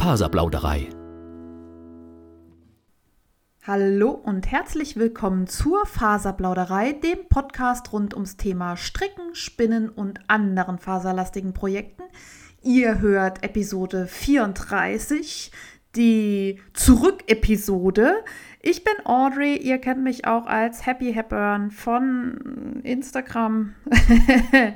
Faserplauderei. Hallo und herzlich willkommen zur Faserplauderei, dem Podcast rund ums Thema Stricken, Spinnen und anderen faserlastigen Projekten. Ihr hört Episode 34, die Zurück-Episode. Ich bin Audrey, ihr kennt mich auch als Happy Hepburn von Instagram.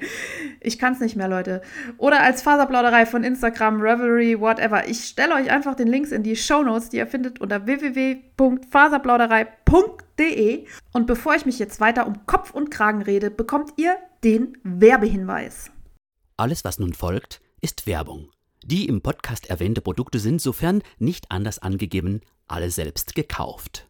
ich kann es nicht mehr, Leute. Oder als Faserplauderei von Instagram, Revelry, whatever. Ich stelle euch einfach den Links in die Show Notes, die ihr findet unter www.faserplauderei.de. Und bevor ich mich jetzt weiter um Kopf und Kragen rede, bekommt ihr den Werbehinweis. Alles, was nun folgt, ist Werbung. Die im Podcast erwähnte Produkte sind, sofern nicht anders angegeben, alle selbst gekauft.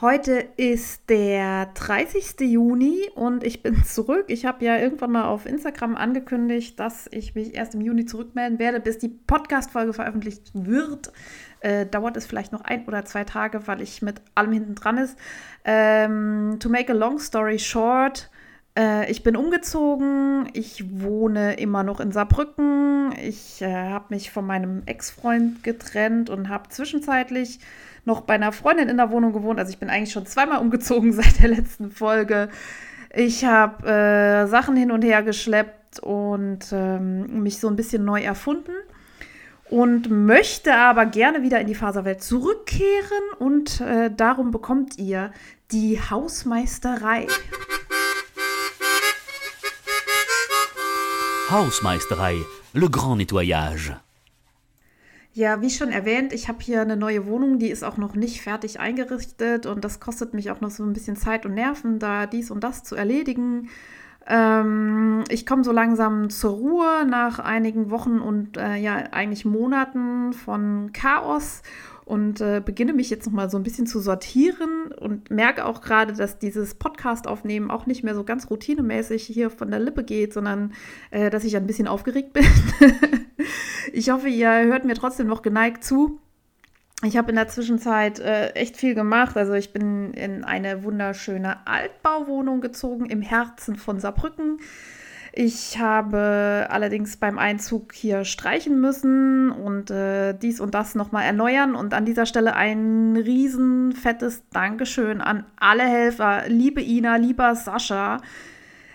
Heute ist der 30. Juni und ich bin zurück. Ich habe ja irgendwann mal auf Instagram angekündigt, dass ich mich erst im Juni zurückmelden werde, bis die Podcast-Folge veröffentlicht wird. Äh, dauert es vielleicht noch ein oder zwei Tage, weil ich mit allem hinten dran ist. Ähm, to make a long story short, äh, ich bin umgezogen. Ich wohne immer noch in Saarbrücken. Ich äh, habe mich von meinem Ex-Freund getrennt und habe zwischenzeitlich noch bei einer Freundin in der Wohnung gewohnt. Also ich bin eigentlich schon zweimal umgezogen seit der letzten Folge. Ich habe äh, Sachen hin und her geschleppt und ähm, mich so ein bisschen neu erfunden und möchte aber gerne wieder in die Faserwelt zurückkehren und äh, darum bekommt ihr die Hausmeisterei. Hausmeisterei, Le Grand Nettoyage. Ja, wie schon erwähnt, ich habe hier eine neue Wohnung, die ist auch noch nicht fertig eingerichtet und das kostet mich auch noch so ein bisschen Zeit und Nerven, da dies und das zu erledigen. Ähm, ich komme so langsam zur Ruhe nach einigen Wochen und äh, ja, eigentlich Monaten von Chaos und äh, beginne mich jetzt noch mal so ein bisschen zu sortieren und merke auch gerade, dass dieses Podcast-Aufnehmen auch nicht mehr so ganz routinemäßig hier von der Lippe geht, sondern äh, dass ich ein bisschen aufgeregt bin. ich hoffe, ihr hört mir trotzdem noch geneigt zu. Ich habe in der Zwischenzeit äh, echt viel gemacht. Also ich bin in eine wunderschöne Altbauwohnung gezogen im Herzen von Saarbrücken. Ich habe allerdings beim Einzug hier streichen müssen und äh, dies und das nochmal erneuern. Und an dieser Stelle ein riesen fettes Dankeschön an alle Helfer. Liebe Ina, lieber Sascha.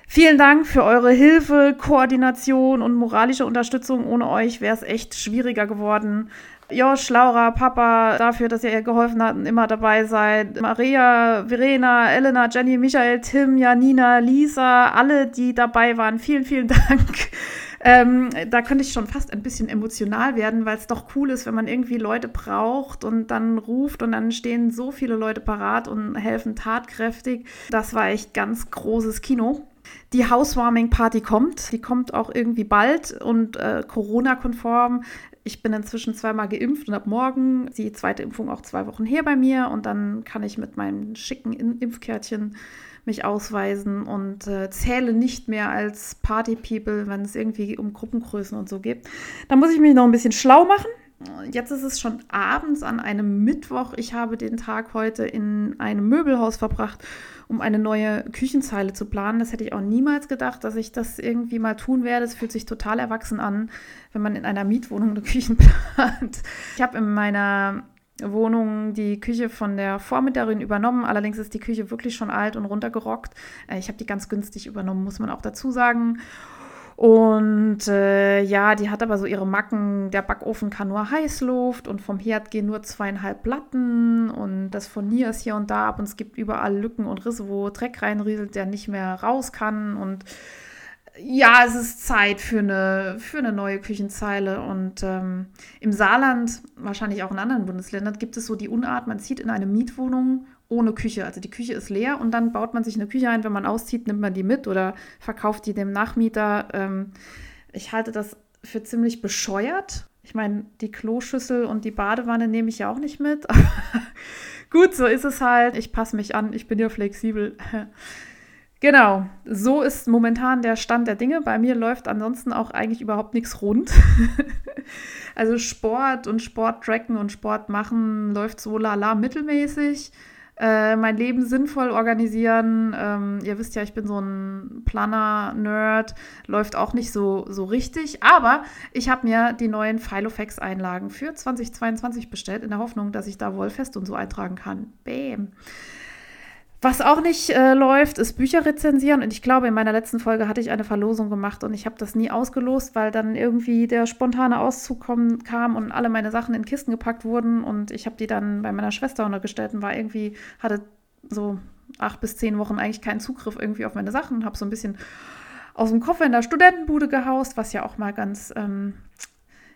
Vielen Dank für eure Hilfe, Koordination und moralische Unterstützung. Ohne euch wäre es echt schwieriger geworden. Josh, Laura, Papa, dafür, dass ihr ihr geholfen habt und immer dabei seid. Maria, Verena, Elena, Jenny, Michael, Tim, Janina, Lisa, alle, die dabei waren. Vielen, vielen Dank. Ähm, da könnte ich schon fast ein bisschen emotional werden, weil es doch cool ist, wenn man irgendwie Leute braucht und dann ruft und dann stehen so viele Leute parat und helfen tatkräftig. Das war echt ganz großes Kino. Die Housewarming-Party kommt. Die kommt auch irgendwie bald und äh, Corona-konform. Ich bin inzwischen zweimal geimpft und habe morgen die zweite Impfung auch zwei Wochen her bei mir und dann kann ich mit meinem schicken Impfkärtchen mich ausweisen und äh, zähle nicht mehr als Party-People, wenn es irgendwie um Gruppengrößen und so geht. Da muss ich mich noch ein bisschen schlau machen. Jetzt ist es schon abends an einem Mittwoch. Ich habe den Tag heute in einem Möbelhaus verbracht, um eine neue Küchenzeile zu planen. Das hätte ich auch niemals gedacht, dass ich das irgendwie mal tun werde. Es fühlt sich total erwachsen an, wenn man in einer Mietwohnung eine Küche plant. Ich habe in meiner Wohnung die Küche von der Vormieterin übernommen. Allerdings ist die Küche wirklich schon alt und runtergerockt. Äh, ich habe die ganz günstig übernommen, muss man auch dazu sagen. Und äh, ja, die hat aber so ihre Macken. Der Backofen kann nur Heißluft und vom Herd gehen nur zweieinhalb Platten und das Furnier ist hier und da ab und es gibt überall Lücken und Risse, wo Dreck reinrieselt, der nicht mehr raus kann. Und ja, es ist Zeit für eine, für eine neue Küchenzeile. Und ähm, im Saarland, wahrscheinlich auch in anderen Bundesländern, gibt es so die Unart, man zieht in eine Mietwohnung ohne Küche. Also die Küche ist leer und dann baut man sich eine Küche ein. Wenn man auszieht, nimmt man die mit oder verkauft die dem Nachmieter. Ähm, ich halte das für ziemlich bescheuert. Ich meine, die Kloschüssel und die Badewanne nehme ich ja auch nicht mit. Gut, so ist es halt. Ich passe mich an. Ich bin ja flexibel. Genau, so ist momentan der Stand der Dinge. Bei mir läuft ansonsten auch eigentlich überhaupt nichts rund. also Sport und Sporttracken und Sport machen läuft so lala mittelmäßig. Äh, mein Leben sinnvoll organisieren. Ähm, ihr wisst ja, ich bin so ein Planner-Nerd, läuft auch nicht so, so richtig. Aber ich habe mir die neuen Filofax-Einlagen für 2022 bestellt, in der Hoffnung, dass ich da Wollfest und so eintragen kann. Bäm. Was auch nicht äh, läuft, ist Bücher rezensieren. Und ich glaube, in meiner letzten Folge hatte ich eine Verlosung gemacht und ich habe das nie ausgelost, weil dann irgendwie der spontane Auszug kommen, kam und alle meine Sachen in Kisten gepackt wurden. Und ich habe die dann bei meiner Schwester untergestellt und war irgendwie, hatte so acht bis zehn Wochen eigentlich keinen Zugriff irgendwie auf meine Sachen. Habe so ein bisschen aus dem Koffer in der Studentenbude gehaust, was ja auch mal ganz, ähm,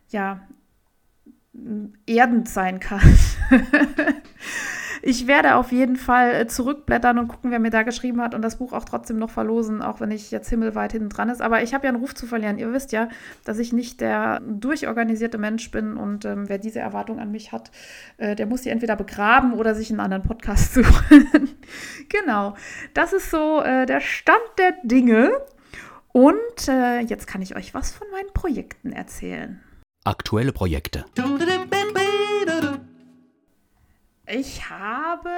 ja, erdend sein kann. ich werde auf jeden Fall äh, zurückblättern und gucken, wer mir da geschrieben hat und das Buch auch trotzdem noch verlosen, auch wenn ich jetzt himmelweit hinten dran ist. Aber ich habe ja einen Ruf zu verlieren. Ihr wisst ja, dass ich nicht der durchorganisierte Mensch bin und ähm, wer diese Erwartung an mich hat, äh, der muss sie entweder begraben oder sich einen anderen Podcast suchen. genau, das ist so äh, der Stand der Dinge. Und äh, jetzt kann ich euch was von meinen Projekten erzählen. Aktuelle Projekte. Ich habe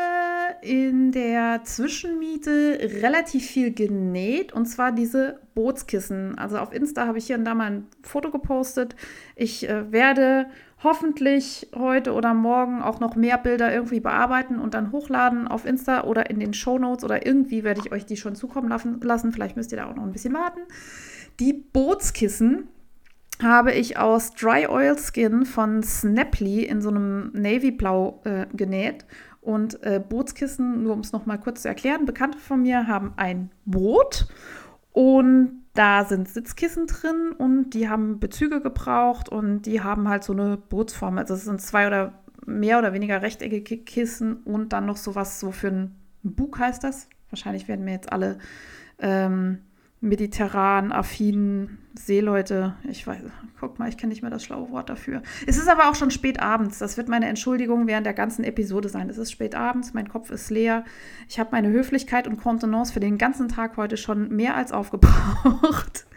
in der Zwischenmiete relativ viel genäht und zwar diese Bootskissen. Also auf Insta habe ich hier und da mal ein Foto gepostet. Ich äh, werde hoffentlich heute oder morgen auch noch mehr Bilder irgendwie bearbeiten und dann hochladen auf Insta oder in den Show Notes oder irgendwie werde ich euch die schon zukommen lassen. Vielleicht müsst ihr da auch noch ein bisschen warten. Die Bootskissen habe ich aus Dry Oil Skin von Snaply in so einem Navy Blau äh, genäht. Und äh, Bootskissen, nur um es nochmal kurz zu erklären, Bekannte von mir haben ein Boot und da sind Sitzkissen drin und die haben Bezüge gebraucht und die haben halt so eine Bootsform. Also es sind zwei oder mehr oder weniger rechteckige Kissen und dann noch sowas so für ein Bug heißt das. Wahrscheinlich werden mir jetzt alle ähm, mediterran affinen Seeleute, ich weiß, guck mal, ich kenne nicht mehr das schlaue Wort dafür. Es ist aber auch schon spät abends. Das wird meine Entschuldigung während der ganzen Episode sein. Es ist spät abends, mein Kopf ist leer. Ich habe meine Höflichkeit und Kontenance für den ganzen Tag heute schon mehr als aufgebraucht.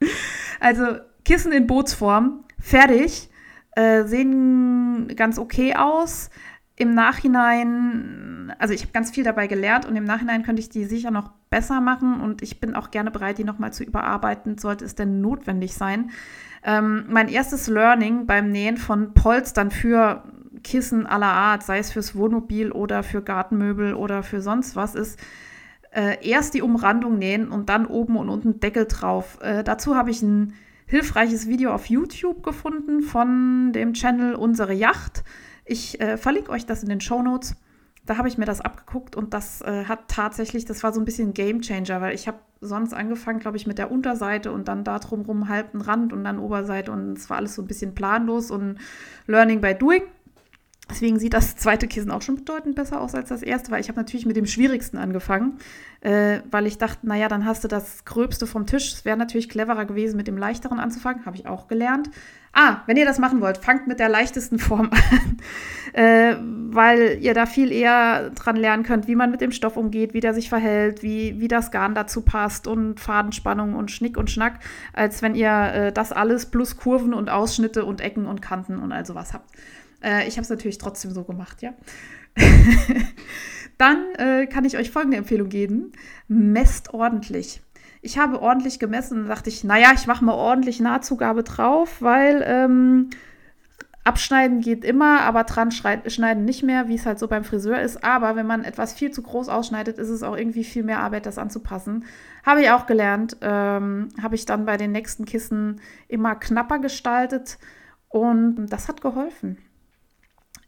also Kissen in Bootsform, fertig, äh, sehen ganz okay aus im Nachhinein, also ich habe ganz viel dabei gelernt und im Nachhinein könnte ich die sicher noch besser machen und ich bin auch gerne bereit, die nochmal zu überarbeiten, sollte es denn notwendig sein. Ähm, mein erstes Learning beim Nähen von Polstern für Kissen aller Art, sei es fürs Wohnmobil oder für Gartenmöbel oder für sonst was, ist äh, erst die Umrandung nähen und dann oben und unten Deckel drauf. Äh, dazu habe ich ein hilfreiches Video auf YouTube gefunden von dem Channel Unsere Yacht. Ich äh, verlinke euch das in den Show Notes. Da habe ich mir das abgeguckt und das äh, hat tatsächlich, das war so ein bisschen Game Changer, weil ich habe sonst angefangen, glaube ich, mit der Unterseite und dann da drumherum halb einen Rand und dann Oberseite und es war alles so ein bisschen planlos und Learning by Doing. Deswegen sieht das zweite Kissen auch schon bedeutend besser aus als das erste, weil ich habe natürlich mit dem schwierigsten angefangen, äh, weil ich dachte, naja, dann hast du das Gröbste vom Tisch. Es wäre natürlich cleverer gewesen, mit dem leichteren anzufangen, habe ich auch gelernt. Ah, wenn ihr das machen wollt, fangt mit der leichtesten Form an, äh, weil ihr da viel eher dran lernen könnt, wie man mit dem Stoff umgeht, wie der sich verhält, wie, wie das Garn dazu passt und Fadenspannung und Schnick und Schnack, als wenn ihr äh, das alles plus Kurven und Ausschnitte und Ecken und Kanten und all sowas habt. Äh, ich habe es natürlich trotzdem so gemacht, ja. Dann äh, kann ich euch folgende Empfehlung geben. Messt ordentlich ich habe ordentlich gemessen und dachte ich, naja, ich mache mal ordentlich Nahtzugabe drauf, weil ähm, abschneiden geht immer, aber dran schneiden nicht mehr, wie es halt so beim Friseur ist. Aber wenn man etwas viel zu groß ausschneidet, ist es auch irgendwie viel mehr Arbeit, das anzupassen. Habe ich auch gelernt. Ähm, habe ich dann bei den nächsten Kissen immer knapper gestaltet und das hat geholfen.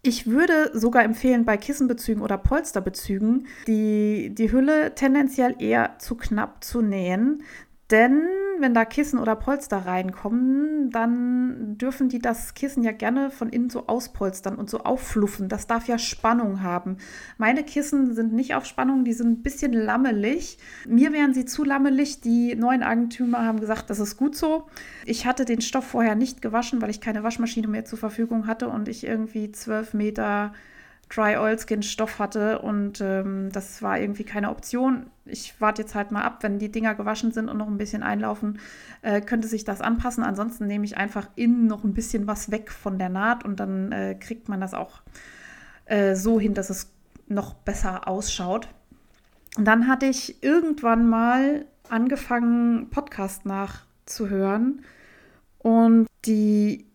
Ich würde sogar empfehlen, bei Kissenbezügen oder Polsterbezügen die, die Hülle tendenziell eher zu knapp zu nähen, denn wenn da Kissen oder Polster reinkommen, dann dürfen die das Kissen ja gerne von innen so auspolstern und so auffluffen. Das darf ja Spannung haben. Meine Kissen sind nicht auf Spannung, die sind ein bisschen lammelig. Mir wären sie zu lammelig. Die neuen Eigentümer haben gesagt, das ist gut so. Ich hatte den Stoff vorher nicht gewaschen, weil ich keine Waschmaschine mehr zur Verfügung hatte und ich irgendwie zwölf Meter Dry Oilskin Stoff hatte und ähm, das war irgendwie keine Option. Ich warte jetzt halt mal ab, wenn die Dinger gewaschen sind und noch ein bisschen einlaufen, äh, könnte sich das anpassen. Ansonsten nehme ich einfach innen noch ein bisschen was weg von der Naht und dann äh, kriegt man das auch äh, so hin, dass es noch besser ausschaut. Und dann hatte ich irgendwann mal angefangen, Podcast nachzuhören. Und die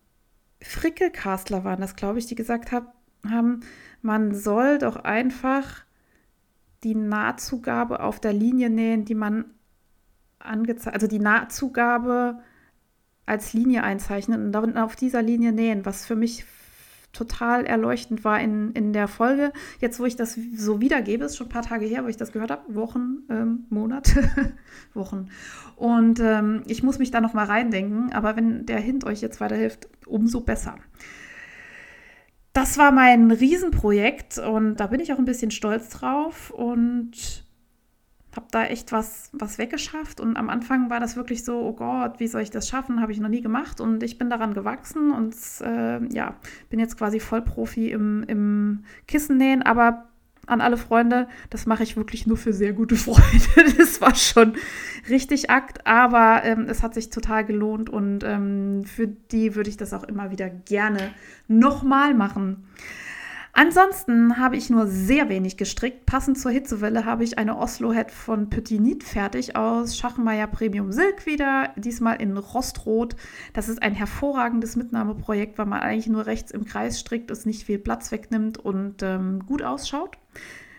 Frickelcastler waren das, glaube ich, die gesagt hab, haben, man soll doch einfach die Nahtzugabe auf der Linie nähen, die man angezeigt, also die Nahtzugabe als Linie einzeichnen und dann auf dieser Linie nähen, was für mich total erleuchtend war in, in der Folge. Jetzt, wo ich das so wiedergebe, ist schon ein paar Tage her, wo ich das gehört habe, Wochen, ähm, Monate, Wochen. Und ähm, ich muss mich da noch mal reindenken, aber wenn der Hint euch jetzt weiterhilft, umso besser. Das war mein Riesenprojekt und da bin ich auch ein bisschen stolz drauf und habe da echt was, was weggeschafft. Und am Anfang war das wirklich so, oh Gott, wie soll ich das schaffen? Habe ich noch nie gemacht. Und ich bin daran gewachsen und äh, ja, bin jetzt quasi Vollprofi im, im Kissennähen. Aber an alle Freunde, das mache ich wirklich nur für sehr gute Freunde. Das war schon richtig Akt, aber ähm, es hat sich total gelohnt und ähm, für die würde ich das auch immer wieder gerne nochmal machen. Ansonsten habe ich nur sehr wenig gestrickt. Passend zur Hitzewelle habe ich eine Oslo-Head von Petit Nit fertig aus Schachmeier Premium Silk wieder, diesmal in Rostrot. Das ist ein hervorragendes Mitnahmeprojekt, weil man eigentlich nur rechts im Kreis strickt, es nicht viel Platz wegnimmt und ähm, gut ausschaut.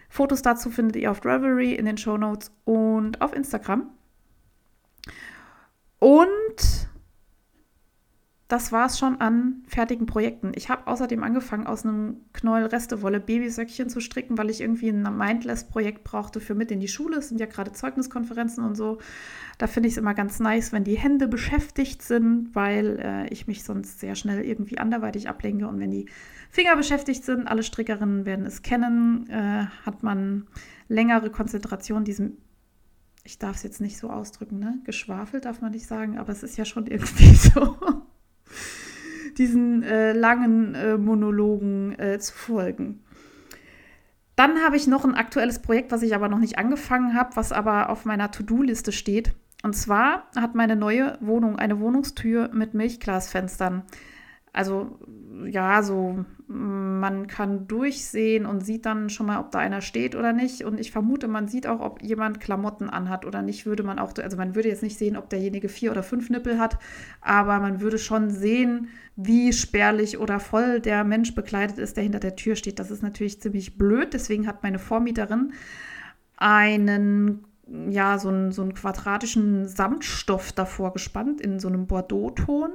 Fotos dazu findet ihr auf Ravelry in den Show Notes und auf Instagram. Und das war es schon an fertigen Projekten. Ich habe außerdem angefangen, aus einem Knäuel Restewolle Babysöckchen zu stricken, weil ich irgendwie ein Mindless-Projekt brauchte für mit in die Schule. Es sind ja gerade Zeugniskonferenzen und so. Da finde ich es immer ganz nice, wenn die Hände beschäftigt sind, weil äh, ich mich sonst sehr schnell irgendwie anderweitig ablenke. Und wenn die Finger beschäftigt sind, alle Strickerinnen werden es kennen, äh, hat man längere Konzentration diesem ich darf es jetzt nicht so ausdrücken, ne? Geschwafelt darf man nicht sagen, aber es ist ja schon irgendwie so diesen äh, langen äh, Monologen äh, zu folgen. Dann habe ich noch ein aktuelles Projekt, was ich aber noch nicht angefangen habe, was aber auf meiner To-Do-Liste steht. Und zwar hat meine neue Wohnung eine Wohnungstür mit Milchglasfenstern. Also ja, so man kann durchsehen und sieht dann schon mal, ob da einer steht oder nicht. Und ich vermute, man sieht auch, ob jemand Klamotten anhat oder nicht. Würde man auch, also man würde jetzt nicht sehen, ob derjenige vier oder fünf Nippel hat, aber man würde schon sehen, wie spärlich oder voll der Mensch bekleidet ist, der hinter der Tür steht. Das ist natürlich ziemlich blöd. Deswegen hat meine Vormieterin einen ja, so einen, so einen quadratischen Samtstoff davor gespannt in so einem Bordeaux-Ton.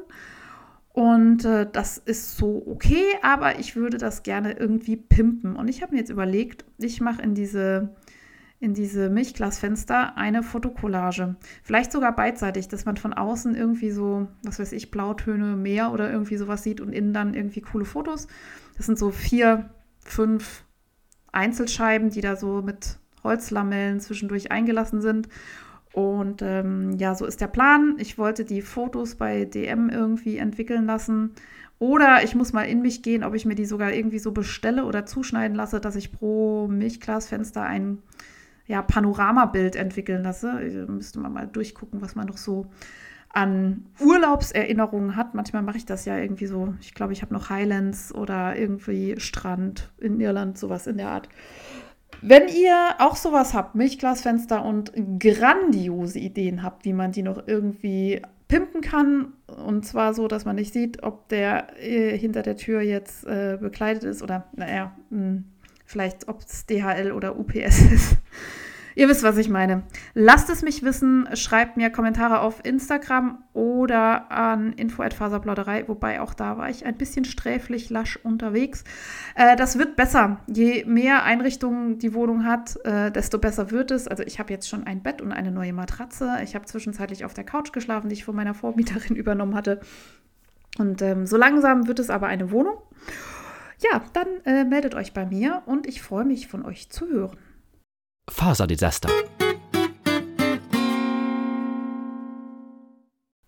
Und äh, das ist so okay, aber ich würde das gerne irgendwie pimpen. Und ich habe mir jetzt überlegt, ich mache in diese, in diese Milchglasfenster eine Fotokollage. Vielleicht sogar beidseitig, dass man von außen irgendwie so, was weiß ich, Blautöne, Meer oder irgendwie sowas sieht und innen dann irgendwie coole Fotos. Das sind so vier, fünf Einzelscheiben, die da so mit Holzlamellen zwischendurch eingelassen sind. Und ähm, ja, so ist der Plan. Ich wollte die Fotos bei DM irgendwie entwickeln lassen. Oder ich muss mal in mich gehen, ob ich mir die sogar irgendwie so bestelle oder zuschneiden lasse, dass ich pro Milchglasfenster ein ja, Panoramabild entwickeln lasse. Ich müsste man mal durchgucken, was man noch so an Urlaubserinnerungen hat. Manchmal mache ich das ja irgendwie so. Ich glaube, ich habe noch Highlands oder irgendwie Strand in Irland, sowas in der Art. Wenn ihr auch sowas habt, Milchglasfenster und grandiose Ideen habt, wie man die noch irgendwie pimpen kann, und zwar so, dass man nicht sieht, ob der äh, hinter der Tür jetzt äh, bekleidet ist oder, naja, mh, hm, vielleicht ob es DHL oder UPS ist. Ihr wisst, was ich meine. Lasst es mich wissen. Schreibt mir Kommentare auf Instagram oder an info.faserplauderei. Wobei auch da war ich ein bisschen sträflich lasch unterwegs. Äh, das wird besser. Je mehr Einrichtungen die Wohnung hat, äh, desto besser wird es. Also ich habe jetzt schon ein Bett und eine neue Matratze. Ich habe zwischenzeitlich auf der Couch geschlafen, die ich von meiner Vormieterin übernommen hatte. Und ähm, so langsam wird es aber eine Wohnung. Ja, dann äh, meldet euch bei mir und ich freue mich von euch zu hören. Faserdesaster.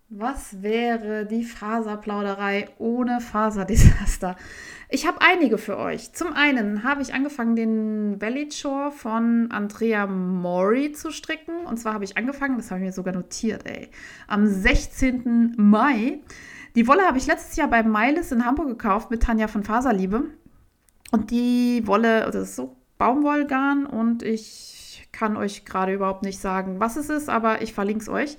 Was wäre die Faserplauderei ohne Faserdesaster? Ich habe einige für euch. Zum einen habe ich angefangen, den Belly Chore von Andrea Mori zu stricken. Und zwar habe ich angefangen, das habe ich mir sogar notiert, ey, am 16. Mai. Die Wolle habe ich letztes Jahr bei Meiles in Hamburg gekauft mit Tanja von Faserliebe. Und die Wolle, also das ist so Baumwollgarn und ich kann euch gerade überhaupt nicht sagen, was es ist, aber ich verlinke es euch.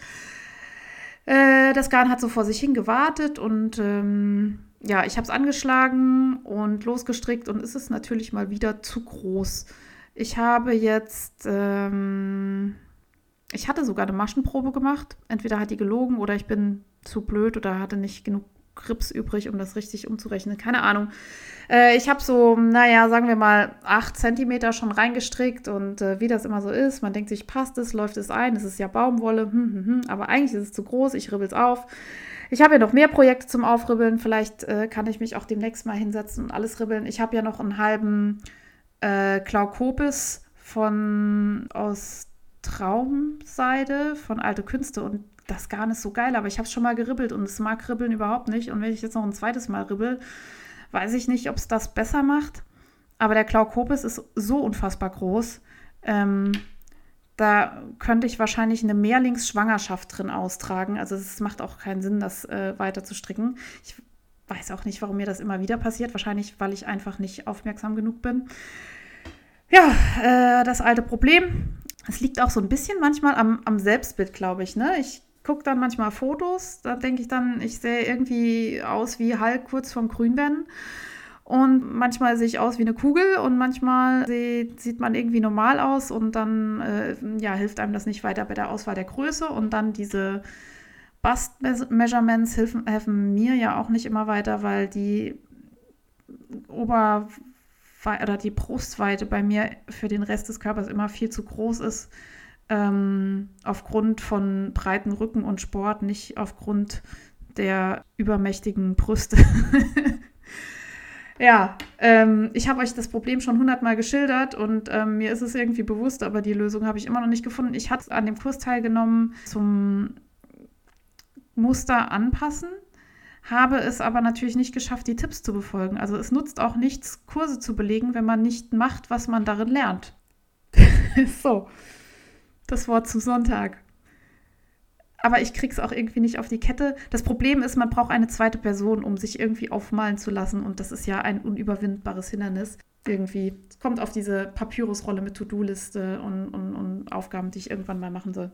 Äh, das Garn hat so vor sich hin gewartet und ähm, ja, ich habe es angeschlagen und losgestrickt und es ist natürlich mal wieder zu groß. Ich habe jetzt, ähm, ich hatte sogar eine Maschenprobe gemacht. Entweder hat die gelogen oder ich bin zu blöd oder hatte nicht genug Grips übrig, um das richtig umzurechnen. Keine Ahnung. Äh, ich habe so, naja, sagen wir mal, 8 cm schon reingestrickt und äh, wie das immer so ist, man denkt sich, passt es, läuft es ein, es ist ja Baumwolle, hm, hm, hm, aber eigentlich ist es zu groß, ich ribbel es auf. Ich habe ja noch mehr Projekte zum Aufribbeln, vielleicht äh, kann ich mich auch demnächst mal hinsetzen und alles ribbeln. Ich habe ja noch einen halben äh, Klaukopis von aus Traumseide von Alte Künste und das Garn ist so geil, aber ich habe es schon mal geribbelt und es mag Ribbeln überhaupt nicht. Und wenn ich jetzt noch ein zweites Mal ribbel, weiß ich nicht, ob es das besser macht. Aber der Klaukopis ist so unfassbar groß. Ähm, da könnte ich wahrscheinlich eine Mehrlingsschwangerschaft drin austragen. Also es macht auch keinen Sinn, das äh, weiter zu stricken. Ich weiß auch nicht, warum mir das immer wieder passiert. Wahrscheinlich, weil ich einfach nicht aufmerksam genug bin. Ja, äh, das alte Problem. Es liegt auch so ein bisschen manchmal am, am Selbstbild, glaube ich. Ne? Ich gucke dann manchmal Fotos, da denke ich dann, ich sehe irgendwie aus wie Hulk kurz vorm Grünwerden. Und manchmal sehe ich aus wie eine Kugel und manchmal sieht, man irgendwie normal aus und dann äh, ja, hilft einem das nicht weiter bei der Auswahl der Größe. Und dann diese Bust-Measurements helfen, helfen mir ja auch nicht immer weiter, weil die Ober- oder die Brustweite bei mir für den Rest des Körpers immer viel zu groß ist ähm, aufgrund von breiten Rücken und Sport, nicht aufgrund der übermächtigen Brüste. ja, ähm, ich habe euch das Problem schon hundertmal geschildert und ähm, mir ist es irgendwie bewusst, aber die Lösung habe ich immer noch nicht gefunden. Ich hatte an dem Kurs teilgenommen zum Muster anpassen, habe es aber natürlich nicht geschafft, die Tipps zu befolgen. Also es nutzt auch nichts, Kurse zu belegen, wenn man nicht macht, was man darin lernt. so das Wort zum Sonntag. Aber ich krieg's auch irgendwie nicht auf die Kette. Das Problem ist, man braucht eine zweite Person, um sich irgendwie aufmalen zu lassen. Und das ist ja ein unüberwindbares Hindernis. Irgendwie. Kommt auf diese Papyrusrolle mit To-Do-Liste und, und, und Aufgaben, die ich irgendwann mal machen soll.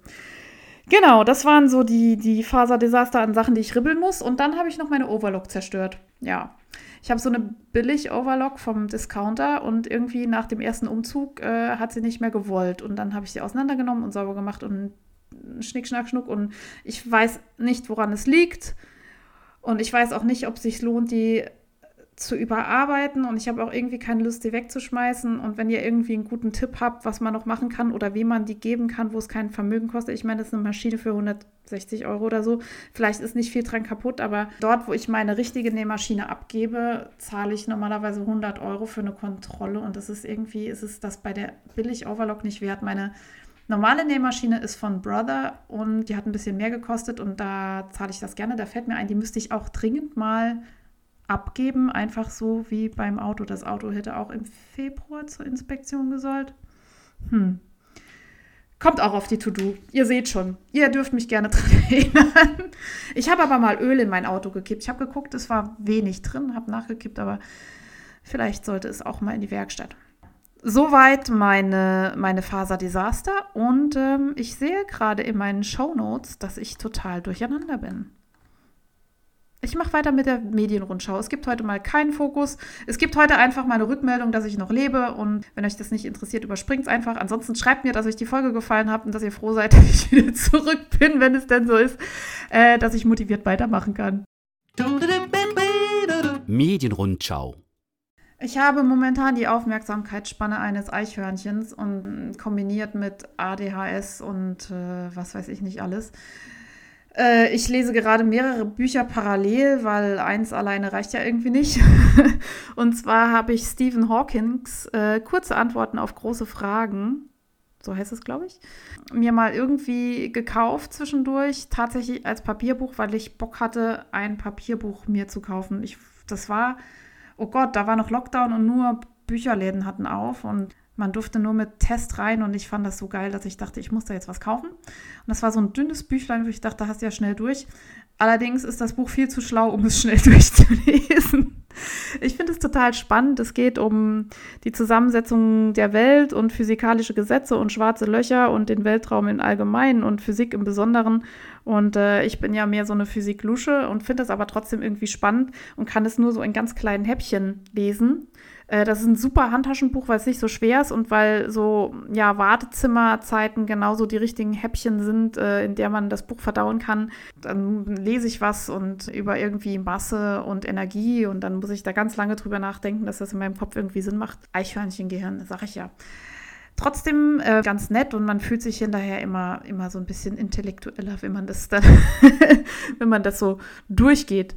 Genau, das waren so die, die Faserdesaster an Sachen, die ich ribbeln muss. Und dann habe ich noch meine Overlock zerstört. Ja. Ich habe so eine Billig-Overlock vom Discounter und irgendwie nach dem ersten Umzug äh, hat sie nicht mehr gewollt. Und dann habe ich sie auseinandergenommen und sauber gemacht und Schnick, Schnack, Schnuck. Und ich weiß nicht, woran es liegt. Und ich weiß auch nicht, ob es sich lohnt, die zu überarbeiten und ich habe auch irgendwie keine Lust, die wegzuschmeißen. Und wenn ihr irgendwie einen guten Tipp habt, was man noch machen kann oder wem man die geben kann, wo es kein Vermögen kostet, ich meine, das ist eine Maschine für 160 Euro oder so. Vielleicht ist nicht viel dran kaputt, aber dort, wo ich meine richtige Nähmaschine abgebe, zahle ich normalerweise 100 Euro für eine Kontrolle und das ist irgendwie, ist es das bei der billig Overlock nicht wert. Meine normale Nähmaschine ist von Brother und die hat ein bisschen mehr gekostet und da zahle ich das gerne. Da fällt mir ein, die müsste ich auch dringend mal abgeben, einfach so wie beim Auto. Das Auto hätte auch im Februar zur Inspektion gesollt. Hm. Kommt auch auf die To-Do. Ihr seht schon. Ihr dürft mich gerne dran erinnern. Ich habe aber mal Öl in mein Auto gekippt. Ich habe geguckt, es war wenig drin, habe nachgekippt, aber vielleicht sollte es auch mal in die Werkstatt. Soweit meine, meine Faserdesaster und ähm, ich sehe gerade in meinen Show Notes, dass ich total durcheinander bin. Ich mache weiter mit der Medienrundschau. Es gibt heute mal keinen Fokus. Es gibt heute einfach mal eine Rückmeldung, dass ich noch lebe. Und wenn euch das nicht interessiert, überspringt es einfach. Ansonsten schreibt mir, dass euch die Folge gefallen hat und dass ihr froh seid, dass ich wieder zurück bin, wenn es denn so ist, äh, dass ich motiviert weitermachen kann. Medienrundschau. Ich habe momentan die Aufmerksamkeitsspanne eines Eichhörnchens und kombiniert mit ADHS und äh, was weiß ich nicht alles. Äh, ich lese gerade mehrere Bücher parallel, weil eins alleine reicht ja irgendwie nicht. und zwar habe ich Stephen Hawkins äh, kurze Antworten auf große Fragen, so heißt es, glaube ich, mir mal irgendwie gekauft zwischendurch, tatsächlich als Papierbuch, weil ich Bock hatte, ein Papierbuch mir zu kaufen. Ich, das war, oh Gott, da war noch Lockdown und nur Bücherläden hatten auf und man durfte nur mit Test rein und ich fand das so geil, dass ich dachte, ich muss da jetzt was kaufen. Und das war so ein dünnes Büchlein, wo ich dachte, da hast du ja schnell durch. Allerdings ist das Buch viel zu schlau, um es schnell durchzulesen. Ich finde es total spannend. Es geht um die Zusammensetzung der Welt und physikalische Gesetze und schwarze Löcher und den Weltraum im Allgemeinen und Physik im Besonderen. Und äh, ich bin ja mehr so eine Physiklusche und finde es aber trotzdem irgendwie spannend und kann es nur so in ganz kleinen Häppchen lesen. Äh, das ist ein super Handtaschenbuch, weil es nicht so schwer ist und weil so ja, Wartezimmerzeiten genauso die richtigen Häppchen sind, äh, in der man das Buch verdauen kann. Dann lese ich was und über irgendwie Masse und Energie und dann muss ich da ganz lange drüber nachdenken, dass das in meinem Kopf irgendwie Sinn macht. Eichhörnchengehirn, sag ich ja. Trotzdem äh, ganz nett und man fühlt sich hinterher immer, immer so ein bisschen intellektueller, wenn man das dann, wenn man das so durchgeht.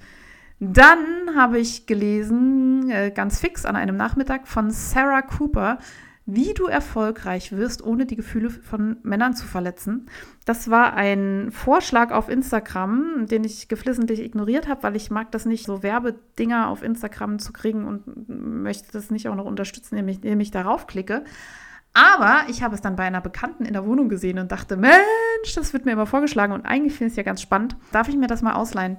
Dann habe ich gelesen, äh, ganz fix an einem Nachmittag von Sarah Cooper, wie du erfolgreich wirst, ohne die Gefühle von Männern zu verletzen. Das war ein Vorschlag auf Instagram, den ich geflissentlich ignoriert habe, weil ich mag das nicht, so Werbedinger auf Instagram zu kriegen und möchte das nicht auch noch unterstützen, indem ich, indem ich darauf klicke. Aber ich habe es dann bei einer Bekannten in der Wohnung gesehen und dachte, Mensch, das wird mir immer vorgeschlagen und eigentlich finde ich es ja ganz spannend. Darf ich mir das mal ausleihen?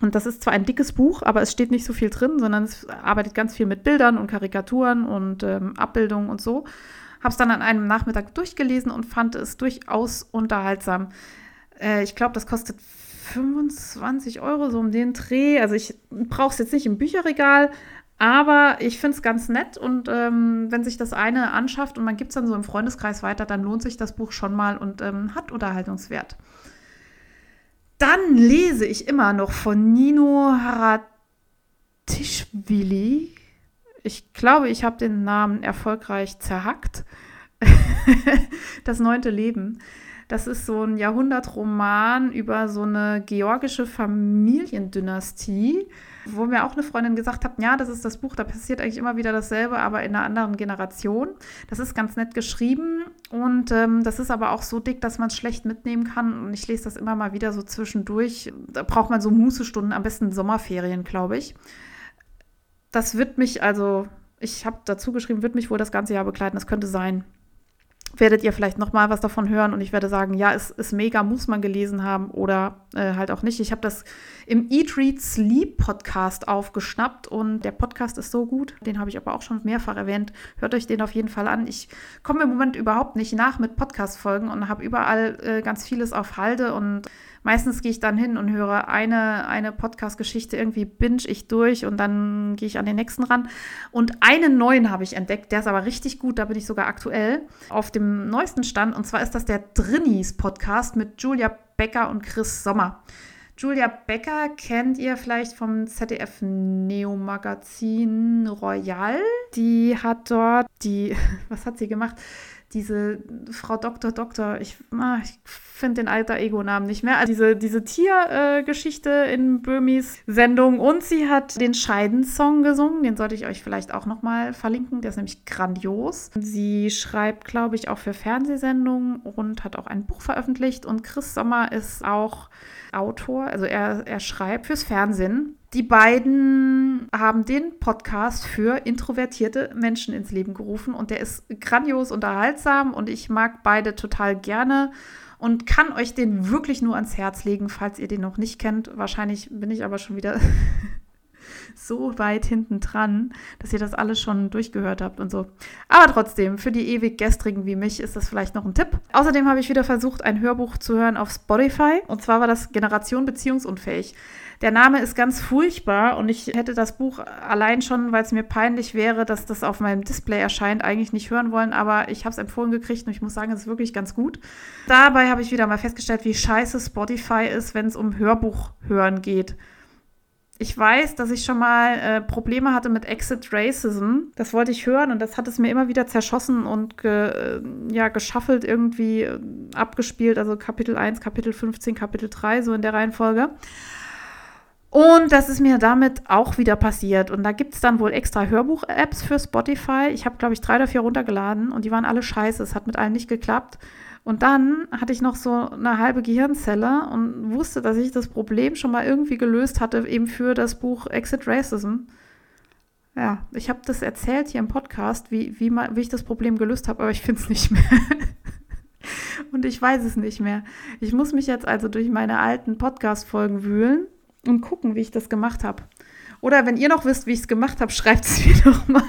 Und das ist zwar ein dickes Buch, aber es steht nicht so viel drin, sondern es arbeitet ganz viel mit Bildern und Karikaturen und ähm, Abbildungen und so. Habe es dann an einem Nachmittag durchgelesen und fand es durchaus unterhaltsam. Äh, ich glaube, das kostet 25 Euro, so um den Dreh. Also ich brauche es jetzt nicht im Bücherregal, aber ich finde es ganz nett und ähm, wenn sich das eine anschafft und man gibt es dann so im Freundeskreis weiter, dann lohnt sich das Buch schon mal und ähm, hat Unterhaltungswert. Dann lese ich immer noch von Nino Haratischvili. Ich glaube, ich habe den Namen erfolgreich zerhackt. das neunte Leben. Das ist so ein Jahrhundertroman über so eine georgische Familiendynastie wo mir auch eine Freundin gesagt hat, ja, das ist das Buch, da passiert eigentlich immer wieder dasselbe, aber in einer anderen Generation. Das ist ganz nett geschrieben und ähm, das ist aber auch so dick, dass man es schlecht mitnehmen kann. Und ich lese das immer mal wieder so zwischendurch. Da braucht man so Mußestunden, am besten Sommerferien, glaube ich. Das wird mich also, ich habe dazu geschrieben, wird mich wohl das ganze Jahr begleiten. Das könnte sein werdet ihr vielleicht noch mal was davon hören und ich werde sagen, ja, es ist mega, muss man gelesen haben oder äh, halt auch nicht. Ich habe das im Eat, Read, Sleep Podcast aufgeschnappt und der Podcast ist so gut, den habe ich aber auch schon mehrfach erwähnt. Hört euch den auf jeden Fall an. Ich komme im Moment überhaupt nicht nach mit Podcast-Folgen und habe überall äh, ganz vieles auf Halde und meistens gehe ich dann hin und höre eine, eine Podcast-Geschichte, irgendwie binge ich durch und dann gehe ich an den nächsten ran. Und einen neuen habe ich entdeckt, der ist aber richtig gut, da bin ich sogar aktuell auf dem neuesten Stand. Und zwar ist das der Drinnies-Podcast mit Julia Becker und Chris Sommer. Julia Becker kennt ihr vielleicht vom ZDF Neo Magazin Royal. Die hat dort die, was hat sie gemacht? Diese Frau Doktor Doktor, ich, ah, ich finde den alter Ego-Namen nicht mehr, also diese, diese Tiergeschichte äh, in Böhmis Sendung. Und sie hat den Scheidensong gesungen, den sollte ich euch vielleicht auch nochmal verlinken, der ist nämlich grandios. Sie schreibt, glaube ich, auch für Fernsehsendungen und hat auch ein Buch veröffentlicht. Und Chris Sommer ist auch Autor, also er, er schreibt fürs Fernsehen die beiden haben den Podcast für introvertierte Menschen ins Leben gerufen und der ist grandios unterhaltsam und ich mag beide total gerne und kann euch den wirklich nur ans Herz legen, falls ihr den noch nicht kennt. Wahrscheinlich bin ich aber schon wieder so weit hinten dran, dass ihr das alles schon durchgehört habt und so. Aber trotzdem, für die ewig gestrigen wie mich ist das vielleicht noch ein Tipp. Außerdem habe ich wieder versucht, ein Hörbuch zu hören auf Spotify und zwar war das Generation Beziehungsunfähig. Der Name ist ganz furchtbar und ich hätte das Buch allein schon, weil es mir peinlich wäre, dass das auf meinem Display erscheint, eigentlich nicht hören wollen, aber ich habe es empfohlen gekriegt und ich muss sagen, es ist wirklich ganz gut. Dabei habe ich wieder mal festgestellt, wie scheiße Spotify ist, wenn es um Hörbuch hören geht. Ich weiß, dass ich schon mal äh, Probleme hatte mit Exit Racism. Das wollte ich hören und das hat es mir immer wieder zerschossen und ge, äh, ja, geschaffelt irgendwie äh, abgespielt. Also Kapitel 1, Kapitel 15, Kapitel 3, so in der Reihenfolge. Und das ist mir damit auch wieder passiert. Und da gibt es dann wohl extra Hörbuch-Apps für Spotify. Ich habe, glaube ich, drei oder vier runtergeladen und die waren alle scheiße. Es hat mit allen nicht geklappt. Und dann hatte ich noch so eine halbe Gehirnzelle und wusste, dass ich das Problem schon mal irgendwie gelöst hatte, eben für das Buch Exit Racism. Ja, ich habe das erzählt hier im Podcast, wie, wie, wie ich das Problem gelöst habe, aber ich finde es nicht mehr. und ich weiß es nicht mehr. Ich muss mich jetzt also durch meine alten Podcast-Folgen wühlen und gucken, wie ich das gemacht habe. Oder wenn ihr noch wisst, wie ich es gemacht habe, schreibt es mir doch mal.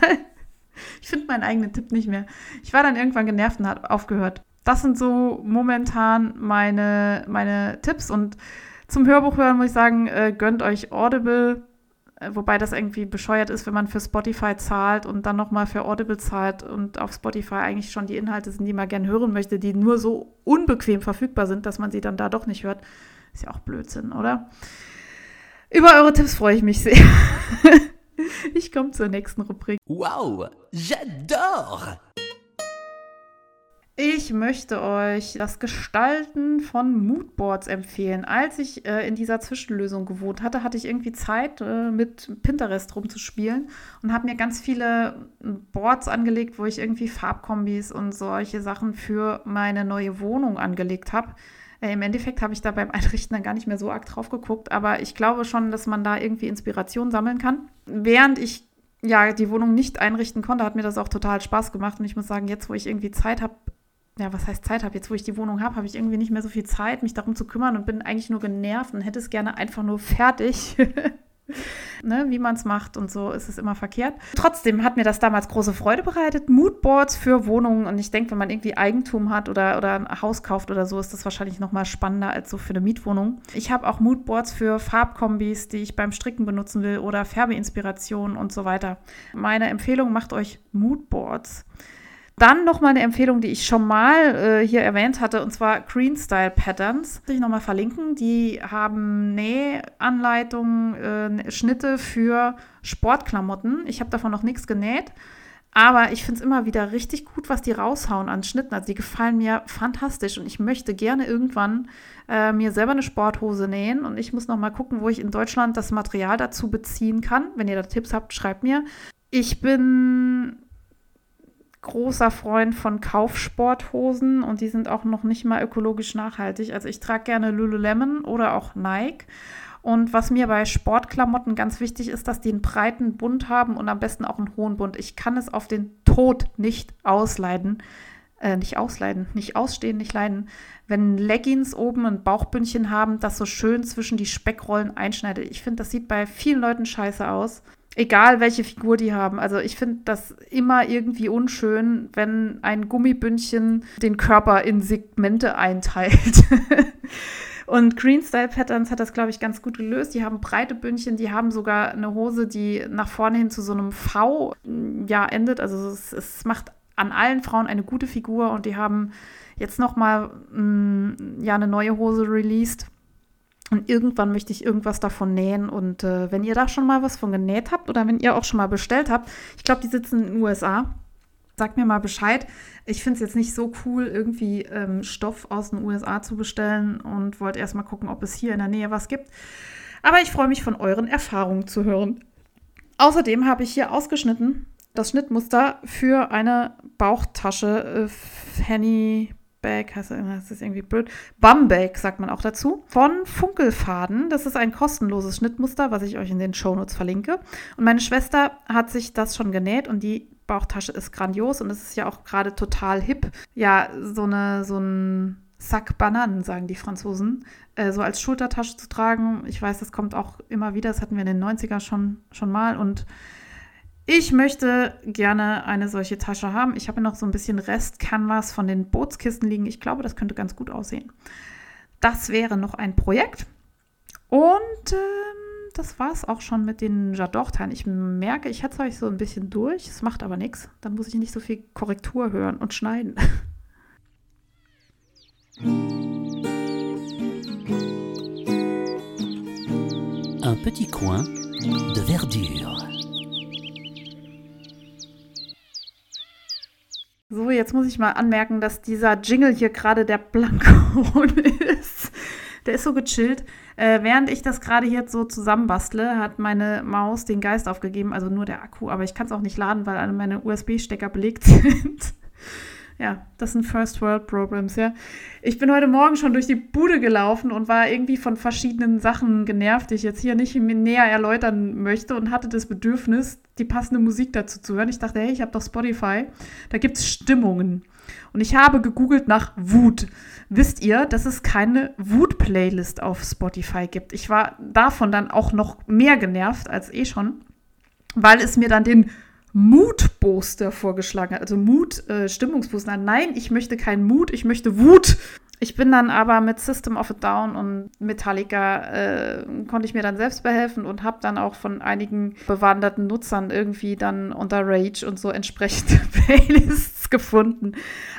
Ich finde meinen eigenen Tipp nicht mehr. Ich war dann irgendwann genervt und habe aufgehört. Das sind so momentan meine, meine Tipps. Und zum Hörbuch hören muss ich sagen, äh, gönnt euch Audible. Äh, wobei das irgendwie bescheuert ist, wenn man für Spotify zahlt und dann nochmal für Audible zahlt und auf Spotify eigentlich schon die Inhalte sind, die man gerne hören möchte, die nur so unbequem verfügbar sind, dass man sie dann da doch nicht hört. Ist ja auch Blödsinn, oder? Über eure Tipps freue ich mich sehr. ich komme zur nächsten Rubrik. Wow, j'adore! Ich möchte euch das Gestalten von Moodboards empfehlen. Als ich äh, in dieser Zwischenlösung gewohnt hatte, hatte ich irgendwie Zeit, äh, mit Pinterest rumzuspielen und habe mir ganz viele Boards angelegt, wo ich irgendwie Farbkombis und solche Sachen für meine neue Wohnung angelegt habe. Äh, Im Endeffekt habe ich da beim Einrichten dann gar nicht mehr so arg drauf geguckt, aber ich glaube schon, dass man da irgendwie Inspiration sammeln kann. Während ich ja die Wohnung nicht einrichten konnte, hat mir das auch total Spaß gemacht und ich muss sagen, jetzt wo ich irgendwie Zeit habe, ja, was heißt Zeit habe? Jetzt, wo ich die Wohnung habe, habe ich irgendwie nicht mehr so viel Zeit, mich darum zu kümmern und bin eigentlich nur genervt und hätte es gerne einfach nur fertig. ne, wie man es macht und so ist es immer verkehrt. Trotzdem hat mir das damals große Freude bereitet. Moodboards für Wohnungen und ich denke, wenn man irgendwie Eigentum hat oder, oder ein Haus kauft oder so, ist das wahrscheinlich noch mal spannender als so für eine Mietwohnung. Ich habe auch Moodboards für Farbkombis, die ich beim Stricken benutzen will oder Färbeinspirationen und so weiter. Meine Empfehlung, macht euch Moodboards. Dann nochmal eine Empfehlung, die ich schon mal äh, hier erwähnt hatte, und zwar Green Style Patterns. Will ich nochmal verlinken. Die haben Nähanleitungen, äh, Schnitte für Sportklamotten. Ich habe davon noch nichts genäht. Aber ich finde es immer wieder richtig gut, was die raushauen an Schnitten. Also die gefallen mir fantastisch und ich möchte gerne irgendwann äh, mir selber eine Sporthose nähen. Und ich muss noch mal gucken, wo ich in Deutschland das Material dazu beziehen kann. Wenn ihr da Tipps habt, schreibt mir. Ich bin großer Freund von Kaufsporthosen und die sind auch noch nicht mal ökologisch nachhaltig. Also ich trage gerne Lululemon oder auch Nike. Und was mir bei Sportklamotten ganz wichtig ist, dass die einen breiten Bund haben und am besten auch einen hohen Bund. Ich kann es auf den Tod nicht ausleiden, äh, nicht ausleiden, nicht ausstehen, nicht leiden, wenn Leggings oben ein Bauchbündchen haben, das so schön zwischen die Speckrollen einschneidet. Ich finde, das sieht bei vielen Leuten scheiße aus. Egal welche Figur die haben. Also ich finde das immer irgendwie unschön, wenn ein Gummibündchen den Körper in Segmente einteilt. Und Green Style Patterns hat das, glaube ich, ganz gut gelöst. Die haben breite Bündchen, die haben sogar eine Hose, die nach vorne hin zu so einem V ja, endet. Also es, es macht an allen Frauen eine gute Figur und die haben jetzt noch mal mh, ja, eine neue Hose released und irgendwann möchte ich irgendwas davon nähen. Und äh, wenn ihr da schon mal was von genäht habt oder wenn ihr auch schon mal bestellt habt, ich glaube, die sitzen in den USA. Sagt mir mal Bescheid. Ich finde es jetzt nicht so cool, irgendwie ähm, Stoff aus den USA zu bestellen und wollte erst mal gucken, ob es hier in der Nähe was gibt. Aber ich freue mich von euren Erfahrungen zu hören. Außerdem habe ich hier ausgeschnitten das Schnittmuster für eine Bauchtasche äh, Fanny Bag, heißt das irgendwie blöd. Bumbag sagt man auch dazu. Von Funkelfaden. Das ist ein kostenloses Schnittmuster, was ich euch in den Shownotes verlinke. Und meine Schwester hat sich das schon genäht und die Bauchtasche ist grandios und es ist ja auch gerade total hip. Ja, so eine, so ein Sack Bananen, sagen die Franzosen, äh, so als Schultertasche zu tragen. Ich weiß, das kommt auch immer wieder. Das hatten wir in den 90ern schon, schon mal und ich möchte gerne eine solche Tasche haben. Ich habe noch so ein bisschen Rest-Canvas von den Bootskisten liegen. Ich glaube, das könnte ganz gut aussehen. Das wäre noch ein Projekt. Und ähm, das war es auch schon mit den Jador-Teilen. Ich merke, ich hetze euch so ein bisschen durch. Es macht aber nichts. Dann muss ich nicht so viel Korrektur hören und schneiden. Un petit coin de verdure. Jetzt muss ich mal anmerken, dass dieser Jingle hier gerade der Blankon ist. Der ist so gechillt. Äh, während ich das gerade hier so zusammenbastle, hat meine Maus den Geist aufgegeben, also nur der Akku, aber ich kann es auch nicht laden, weil alle meine USB-Stecker belegt sind. Ja, das sind First World Problems, ja. Ich bin heute Morgen schon durch die Bude gelaufen und war irgendwie von verschiedenen Sachen genervt, die ich jetzt hier nicht näher erläutern möchte und hatte das Bedürfnis, die passende Musik dazu zu hören. Ich dachte, hey, ich habe doch Spotify, da gibt es Stimmungen. Und ich habe gegoogelt nach Wut. Wisst ihr, dass es keine Wut-Playlist auf Spotify gibt? Ich war davon dann auch noch mehr genervt als eh schon, weil es mir dann den Mut-Booster vorgeschlagen hat. Also Mut, äh, Stimmungsbooster. Nein, ich möchte keinen Mut, ich möchte Wut. Ich bin dann aber mit System of a Down und Metallica äh, konnte ich mir dann selbst behelfen und habe dann auch von einigen bewanderten Nutzern irgendwie dann unter Rage und so entsprechende Playlists gefunden.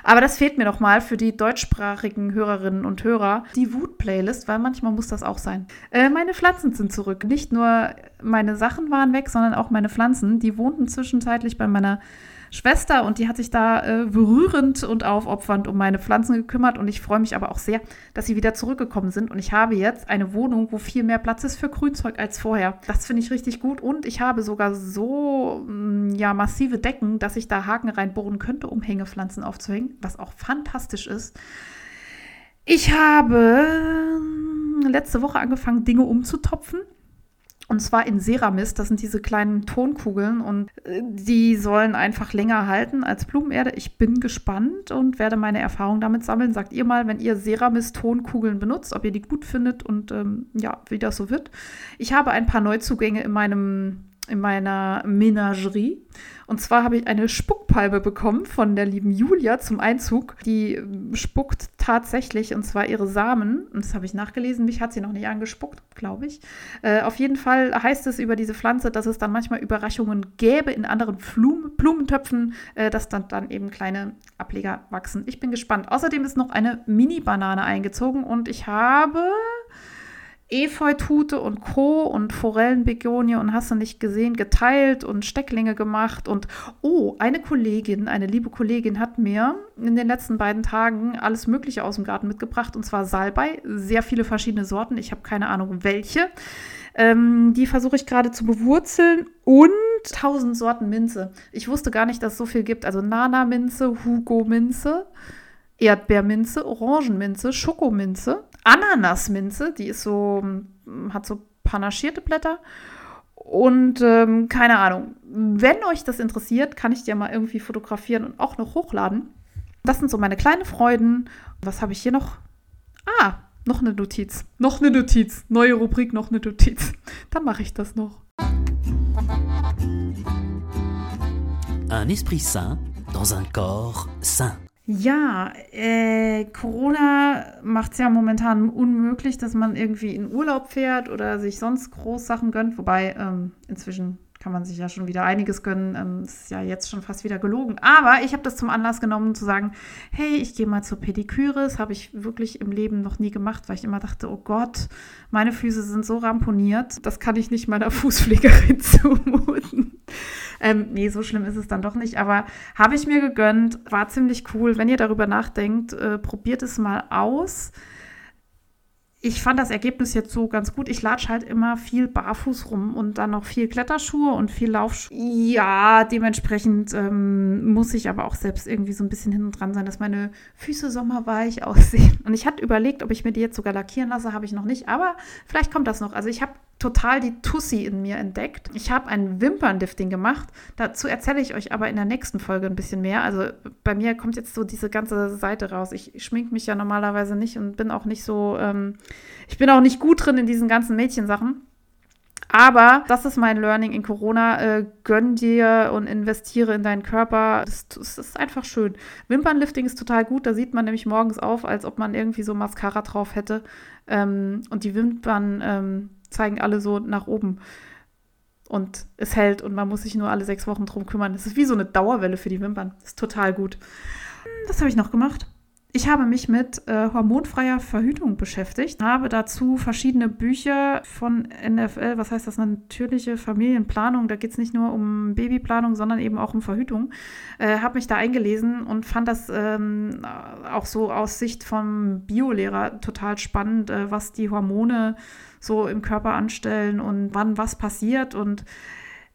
Aber das fehlt mir noch mal für die deutschsprachigen Hörerinnen und Hörer, die Wut-Playlist, weil manchmal muss das auch sein. Äh, meine Pflanzen sind zurück. Nicht nur meine Sachen waren weg, sondern auch meine Pflanzen. Die wohnten zwischenzeitlich bei meiner Schwester und die hat sich da äh, berührend und aufopfernd um meine Pflanzen gekümmert und ich freue mich aber auch sehr, dass sie wieder zurückgekommen sind und ich habe jetzt eine Wohnung, wo viel mehr Platz ist für Grünzeug als vorher. Das finde ich richtig gut und ich habe sogar so mh, mm, ja massive Decken, dass ich da Haken reinbohren könnte, um Hängepflanzen aufzuhängen, was auch fantastisch ist. Ich habe mm, letzte Woche angefangen, Dinge umzutopfen. Und zwar in Ceramis, das sind diese kleinen Tonkugeln und äh, die sollen einfach länger halten als Blumenerde. Ich bin gespannt und werde meine Erfahrungen damit sammeln. Sagt ihr mal, wenn ihr Ceramis Tonkugeln benutzt, ob ihr die gut findet und ähm, ja, wie das so wird. Ich habe ein paar Neuzugänge in meinem in meiner Menagerie. Und zwar habe ich eine Spuckpalme bekommen von der lieben Julia zum Einzug. Die ähm, spuckt tatsächlich, und zwar ihre Samen. Das habe ich nachgelesen. Mich hat sie noch nicht angespuckt, glaube ich. Äh, auf jeden Fall heißt es über diese Pflanze, dass es dann manchmal Überraschungen gäbe in anderen Flum Blumentöpfen, äh, dass dann, dann eben kleine Ableger wachsen. Ich bin gespannt. Außerdem ist noch eine Mini-Banane eingezogen und ich habe Efeutute und Co. und Forellenbegonie und hast du nicht gesehen, geteilt und Stecklinge gemacht. Und oh, eine Kollegin, eine liebe Kollegin hat mir in den letzten beiden Tagen alles Mögliche aus dem Garten mitgebracht und zwar Salbei, sehr viele verschiedene Sorten. Ich habe keine Ahnung welche. Ähm, die versuche ich gerade zu bewurzeln und tausend Sorten Minze. Ich wusste gar nicht, dass es so viel gibt. Also Nana-Minze, Hugo-Minze. Erdbeerminze, Orangenminze, Schokominze, Ananasminze, die ist so, hat so panaschierte Blätter. Und ähm, keine Ahnung, wenn euch das interessiert, kann ich dir mal irgendwie fotografieren und auch noch hochladen. Das sind so meine kleinen Freuden. Was habe ich hier noch? Ah, noch eine Notiz. Noch eine Notiz. Neue Rubrik, noch eine Notiz. Dann mache ich das noch. Un esprit sain dans un corps sain. Ja, äh, Corona macht es ja momentan unmöglich, dass man irgendwie in Urlaub fährt oder sich sonst Großsachen gönnt. Wobei ähm, inzwischen kann man sich ja schon wieder einiges gönnen. Ähm, ist ja jetzt schon fast wieder gelogen. Aber ich habe das zum Anlass genommen, zu sagen, hey, ich gehe mal zur Pediküre. Das habe ich wirklich im Leben noch nie gemacht, weil ich immer dachte, oh Gott, meine Füße sind so ramponiert, das kann ich nicht meiner Fußpflegerin zumuten. Ähm, nee, so schlimm ist es dann doch nicht. Aber habe ich mir gegönnt, war ziemlich cool. Wenn ihr darüber nachdenkt, äh, probiert es mal aus ich fand das Ergebnis jetzt so ganz gut. Ich latsche halt immer viel barfuß rum und dann noch viel Kletterschuhe und viel Laufschuhe. Ja, dementsprechend ähm, muss ich aber auch selbst irgendwie so ein bisschen hinten dran sein, dass meine Füße sommerweich aussehen. Und ich hatte überlegt, ob ich mir die jetzt sogar lackieren lasse, habe ich noch nicht. Aber vielleicht kommt das noch. Also ich habe total die Tussi in mir entdeckt. Ich habe ein Wimperndifting gemacht. Dazu erzähle ich euch aber in der nächsten Folge ein bisschen mehr. Also bei mir kommt jetzt so diese ganze Seite raus. Ich schminke mich ja normalerweise nicht und bin auch nicht so, ähm, ich bin auch nicht gut drin in diesen ganzen Mädchensachen. Aber das ist mein Learning in Corona. Äh, gönn dir und investiere in deinen Körper. Das, das, ist einfach schön. Wimpernlifting ist total gut. Da sieht man nämlich morgens auf, als ob man irgendwie so Mascara drauf hätte. Ähm, und die Wimpern ähm, zeigen alle so nach oben. Und es hält und man muss sich nur alle sechs Wochen drum kümmern. Das ist wie so eine Dauerwelle für die Wimpern. Das ist total gut. Was habe ich noch gemacht? Ich habe mich mit äh, hormonfreier Verhütung beschäftigt, habe dazu verschiedene Bücher von NFL, was heißt das, natürliche Familienplanung, da geht es nicht nur um Babyplanung, sondern eben auch um Verhütung, äh, habe mich da eingelesen und fand das ähm, auch so aus Sicht vom Biolehrer total spannend, äh, was die Hormone so im Körper anstellen und wann was passiert und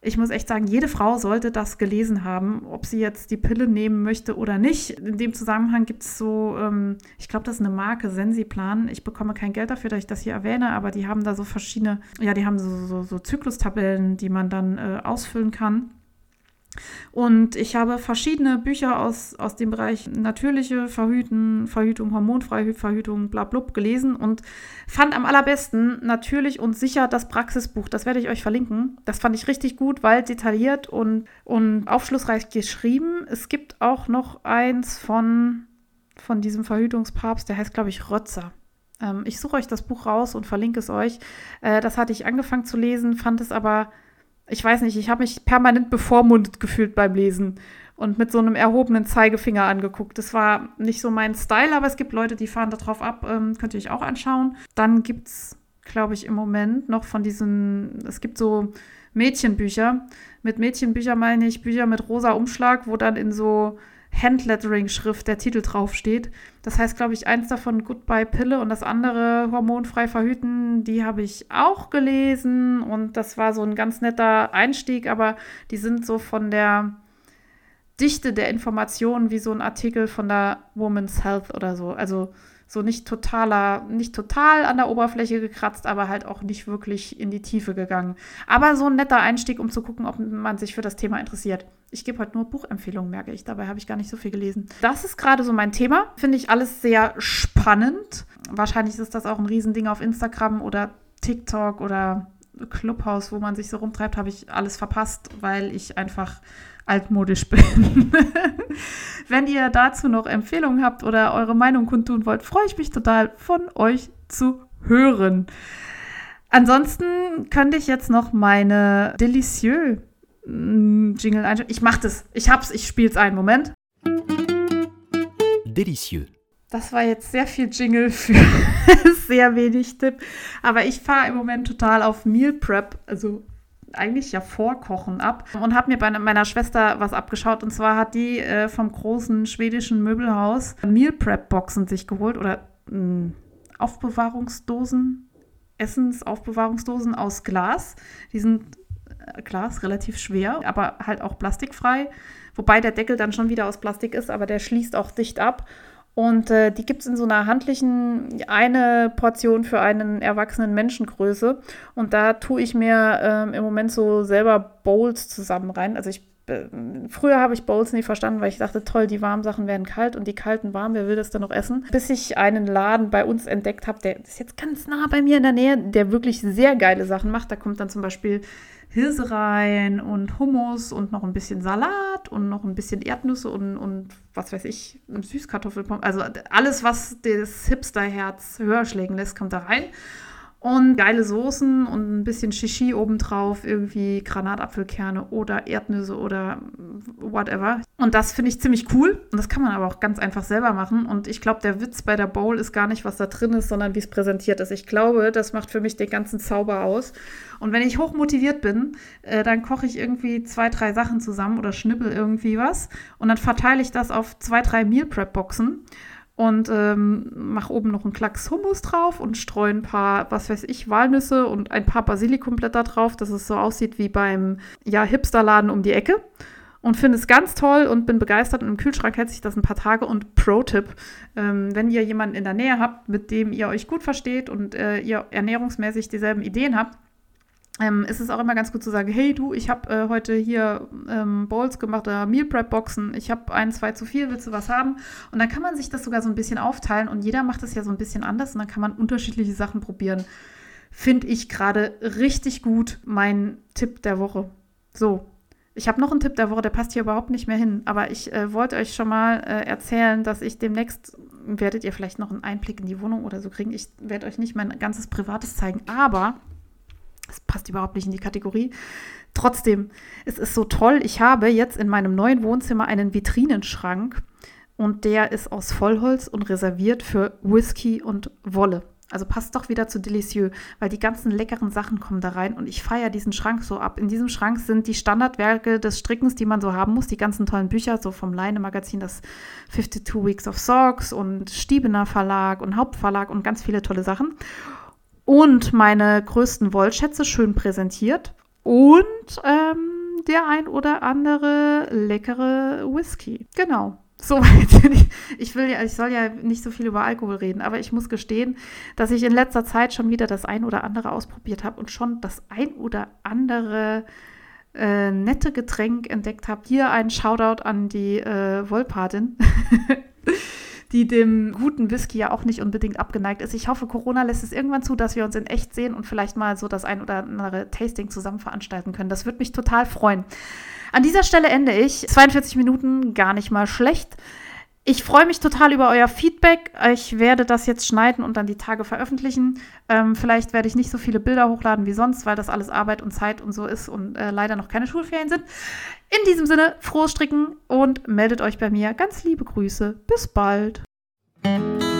ich muss echt sagen, jede Frau sollte das gelesen haben, ob sie jetzt die Pille nehmen möchte oder nicht. In dem Zusammenhang gibt es so, ähm, ich glaube, das ist eine Marke, Sensiplan. Ich bekomme kein Geld dafür, dass ich das hier erwähne, aber die haben da so verschiedene, ja, die haben so, so, so Zyklustabellen, die man dann äh, ausfüllen kann. Und ich habe verschiedene Bücher aus, aus dem Bereich natürliche Verhüten, Verhütung, hormonfreie Verhütung, bla, bla gelesen und fand am allerbesten natürlich und sicher das Praxisbuch. Das werde ich euch verlinken. Das fand ich richtig gut, weil detailliert und, und aufschlussreich geschrieben. Es gibt auch noch eins von, von diesem Verhütungspapst, der heißt, glaube ich, Rötzer. Ähm, ich suche euch das Buch raus und verlinke es euch. Äh, das hatte ich angefangen zu lesen, fand es aber ich weiß nicht, ich habe mich permanent bevormundet gefühlt beim Lesen und mit so einem erhobenen Zeigefinger angeguckt. Das war nicht so mein Style, aber es gibt Leute, die fahren darauf ab. Ähm, könnt ihr euch auch anschauen. Dann gibt es, glaube ich, im Moment noch von diesen, es gibt so Mädchenbücher. Mit Mädchenbücher meine ich Bücher mit rosa Umschlag, wo dann in so Handlettering-Schrift der Titel draufsteht. Das heißt, glaube ich, eins davon Goodbye Pille und das andere Hormonfrei verhüten, die habe ich auch gelesen und das war so ein ganz netter Einstieg, aber die sind so von der Dichte der Informationen wie so ein Artikel von der Woman's Health oder so. Also so nicht totaler, nicht total an der Oberfläche gekratzt, aber halt auch nicht wirklich in die Tiefe gegangen. Aber so ein netter Einstieg, um zu gucken, ob man sich für das Thema interessiert. Ich gebe heute nur Buchempfehlungen, merke ich. Dabei habe ich gar nicht so viel gelesen. Das ist gerade so mein Thema. Finde ich alles sehr spannend. Wahrscheinlich ist das auch ein Riesending auf Instagram oder TikTok oder Clubhouse, wo man sich so rumtreibt, habe ich alles verpasst, weil ich einfach altmodisch bin. Wenn ihr dazu noch Empfehlungen habt oder eure Meinung kundtun wollt, freue ich mich total, von euch zu hören. Ansonsten könnte ich jetzt noch meine Delicieux mm, Jingle einstellen. Ich mache das. Ich hab's. Ich spiel's ein. Moment. Delicieux. Das war jetzt sehr viel Jingle für sehr wenig Tipp. Aber ich fahre im Moment total auf Meal Prep, also eigentlich ja Vorkochen ab und habe mir bei meiner Schwester was abgeschaut. Und zwar hat die äh, vom großen schwedischen Möbelhaus Meal Prep Boxen sich geholt oder mh, hm, Aufbewahrungsdosen, Essensaufbewahrungsdosen aus Glas. Die sind äh, Glas relativ schwer, aber halt auch plastikfrei. Wobei der Deckel dann schon wieder aus Plastik ist, aber der schließt auch dicht ab. Und äh, die gibt es in so einer handlichen, eine Portion für einen erwachsenen Menschengröße. Und da tue ich mir ähm, im Moment so selber Bowls zusammen rein. Also ich äh, Früher habe ich Bowls nie verstanden, weil ich dachte, toll, die warmen Sachen werden kalt und die kalten warm, wer will das denn noch essen? Bis ich einen Laden bei uns entdeckt habe, der ist jetzt ganz nah bei mir in der Nähe, der wirklich sehr geile Sachen macht. Da kommt dann zum Beispiel Hirse rein und Hummus und noch ein bisschen Salat und noch ein bisschen Erdnüsse und, und was weiß ich, Süßkartoffelpommes. Also alles, was das Hipsterherz höher schlägen lässt, kommt da rein. Und geile Soßen und ein bisschen Shishi obendrauf, irgendwie Granatapfelkerne oder Erdnüsse oder whatever. Und das finde ich ziemlich cool. Und das kann man aber auch ganz einfach selber machen. Und ich glaube, der Witz bei der Bowl ist gar nicht, was da drin ist, sondern wie es präsentiert ist. Ich glaube, das macht für mich den ganzen Zauber aus. Und wenn ich hochmotiviert bin, äh, dann koche ich irgendwie zwei, drei Sachen zusammen oder schnippel irgendwie was. Und dann verteile ich das auf zwei, drei Meal Prep Boxen und ähm, mache oben noch einen Klacks Hummus drauf und streue ein paar, was weiß ich, Walnüsse und ein paar Basilikumblätter drauf, dass es so aussieht wie beim ja, Hipsterladen um die Ecke. Und finde es ganz toll und bin begeistert. Und im Kühlschrank hält sich das ein paar Tage. Und Pro-Tipp, ähm, wenn ihr jemanden in der Nähe habt, mit dem ihr euch gut versteht und äh, ihr ernährungsmäßig dieselben Ideen habt, ähm, ist es auch immer ganz gut zu sagen, hey du, ich habe äh, heute hier ähm, Bowls gemacht oder Meal Prep Boxen, ich habe ein, zwei zu viel, willst du was haben? Und dann kann man sich das sogar so ein bisschen aufteilen und jeder macht es ja so ein bisschen anders und dann kann man unterschiedliche Sachen probieren. Finde ich gerade richtig gut mein Tipp der Woche. So, ich habe noch einen Tipp der Woche, der passt hier überhaupt nicht mehr hin, aber ich äh, wollte euch schon mal äh, erzählen, dass ich demnächst, werdet ihr vielleicht noch einen Einblick in die Wohnung oder so kriegen, ich werde euch nicht mein ganzes Privates zeigen, aber das passt überhaupt nicht in die Kategorie. Trotzdem, es ist so toll. Ich habe jetzt in meinem neuen Wohnzimmer einen Vitrinenschrank und der ist aus Vollholz und reserviert für Whisky und Wolle. Also passt doch wieder zu Delicieux, weil die ganzen leckeren Sachen kommen da rein und ich feiere diesen Schrank so ab. In diesem Schrank sind die Standardwerke des Strickens, die man so haben muss, die ganzen tollen Bücher, so vom Leine-Magazin, das 52 Weeks of Socks und Stiebener Verlag und Hauptverlag und ganz viele tolle Sachen und meine größten Wollschätze schön präsentiert. Und ähm, der ein oder andere leckere Whisky. Genau. Soweit. Ich will ja, ich soll ja nicht so viel über Alkohol reden, aber ich muss gestehen, dass ich in letzter Zeit schon wieder das ein oder andere ausprobiert habe und schon das ein oder andere äh, nette Getränk entdeckt habe. Hier ein Shoutout an die äh, Wollpatin. die dem guten Whisky ja auch nicht unbedingt abgeneigt ist. Ich hoffe, Corona lässt es irgendwann zu, dass wir uns in echt sehen und vielleicht mal so das ein oder andere Tasting zusammen veranstalten können. Das würde mich total freuen. An dieser Stelle ende ich. 42 Minuten, gar nicht mal schlecht. Ich freue mich total über euer Feedback. Ich werde das jetzt schneiden und dann die Tage veröffentlichen. Ähm, vielleicht werde ich nicht so viele Bilder hochladen wie sonst, weil das alles Arbeit und Zeit und so ist und äh, leider noch keine Schulferien sind. In diesem Sinne, frohes Stricken und meldet euch bei mir. Ganz liebe Grüße. Bis bald. Thank you.